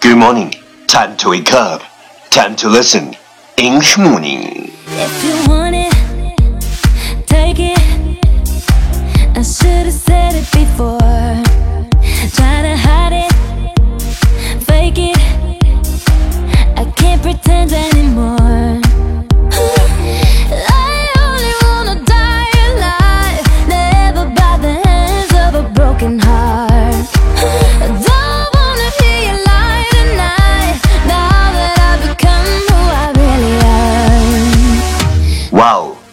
Good morning. Time to wake up. Time to listen. English morning. If you want it, take it. I should have said it before.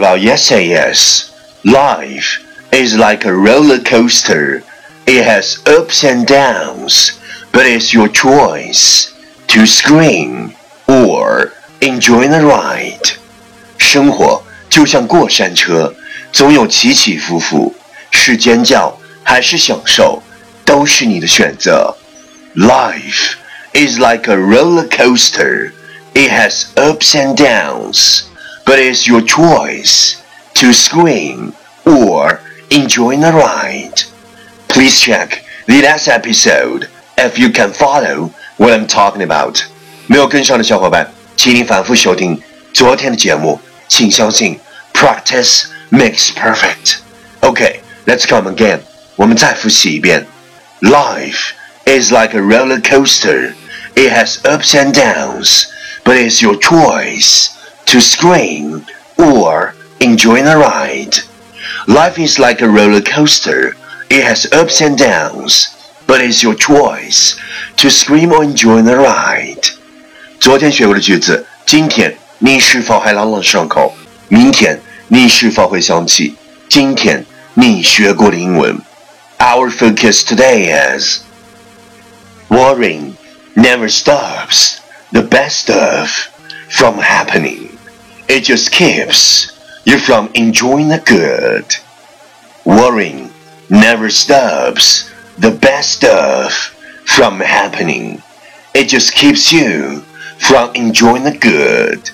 about yesterday is life is like a roller coaster. It has ups and downs, but it's your choice to scream or enjoy the ride. 生活就像过山车，总有起起伏伏，是尖叫还是享受，都是你的选择。Life is like a roller coaster. It has ups and downs, but it's your choice to scream or enjoy the ride. Please check the last episode if you can follow what I'm talking about. 没有跟上的小伙伴，请你反复收听昨天的节目。请相信，practice makes perfect. Okay, let's come again. 我们再复习一遍。Life is like a roller coaster. It has ups and downs, but it's your choice to scream or enjoy the ride. Life is like a roller coaster. It has ups and downs, but it's your choice to scream or enjoy the ride. 昨天学过的句子，今天你是否还朗朗上口？明天你是否会想起今天你学过的英文？Our focus today is worrying never stops the best stuff from happening. It just keeps you from enjoying the good. Worrying never stops the best stuff from happening. It just keeps you from enjoying the good.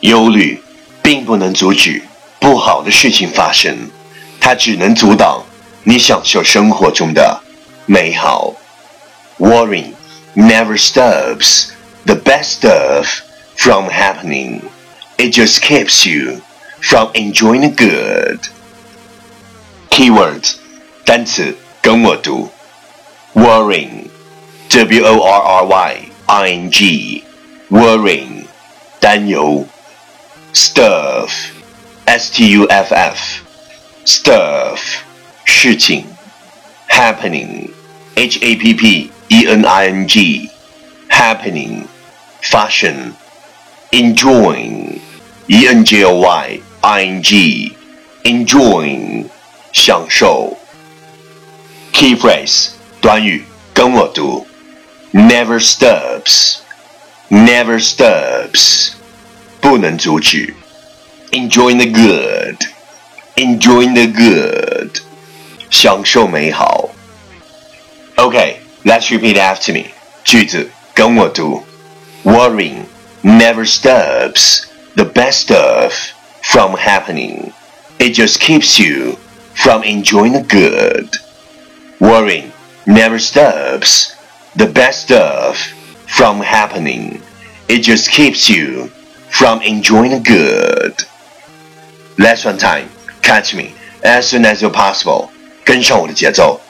忧虑并不能阻止不好的事情发生，它只能阻挡你享受生活中的美好。Worrying never stops the best stuff from happening. It just keeps you from enjoying the good. Keywords 单词跟我读，worrying, w o r r y i n g, worrying 担忧，stuff, s t u f f, stuff 事情，happening, h a p p e n i n g, happening 发生 ，enjoying, e n j o y i n g, enjoying 享受。Key phrase 短语跟我读，never stops, never stops 不能阻止，enjoying the good, enjoying the good 享受美好。Okay, let's repeat after me. 句子跟我读，worrying never stops the best stuff from happening. It just keeps you from enjoying the good. Worrying never stops the best stuff from happening. It just keeps you from enjoying the good. Last one time, catch me as soon as you're possible. 跟上我的节奏。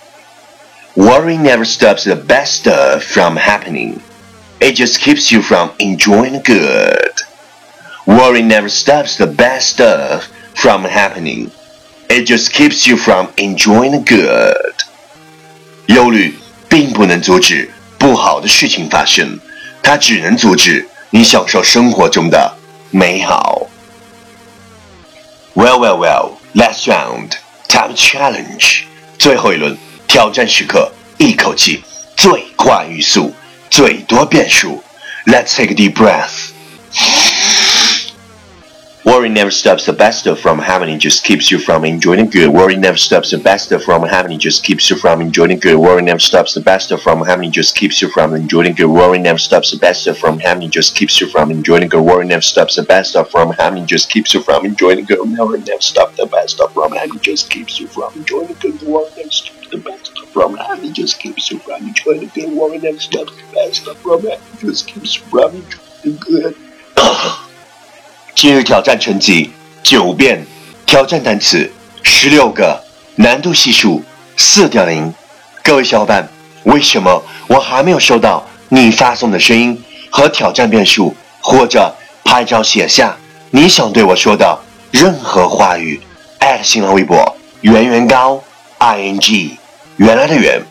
Worry never stops the best stuff from happening. It just keeps you from enjoying good. Worry never stops the best stuff from happening. It just keeps you from enjoying good. 忧虑并不能阻止不好的事情发生，它只能阻止你享受生活中的美好。Well, well, well. Last round, time challenge. 最后一轮挑战时刻，一口气最快语速， 最多变数。Let's take a deep breath. Worry never stops the best from happening, just keeps you from enjoying good. Worry never stops the best from happening, just keeps you from enjoying good. Worry never stops the best from happening, just keeps you from enjoying good. Worry never stops the best from happening, just keeps you from enjoying good. Worry never stops the best from happening, just keeps you from enjoying good. Worry never stops the best from happening, just keeps you from enjoying good. Worry never stops the best From happening, just keeps you from enjoying good. Worry never stops the best from happening, just keeps you from enjoying good. 今日挑战成绩九遍，挑战单词十六个，难度系数四点零。各位小伙伴，为什么我还没有收到你发送的声音和挑战变数，或者拍照写下你想对我说的任何话语？艾特新浪微博圆圆高 i n g，原来的圆，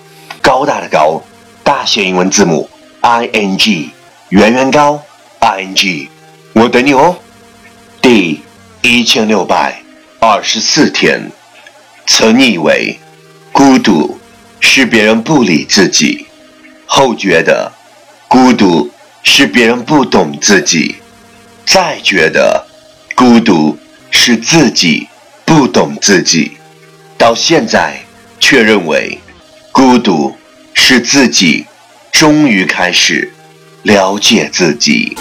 高大的高，大写英文字母 i n g，圆圆高 i n g，我等你哦。第一千六百二十四天，曾以为孤独是别人不理自己，后觉得孤独是别人不懂自己，再觉得孤独是自己不懂自己，到现在却认为孤独是自己终于开始了解自己。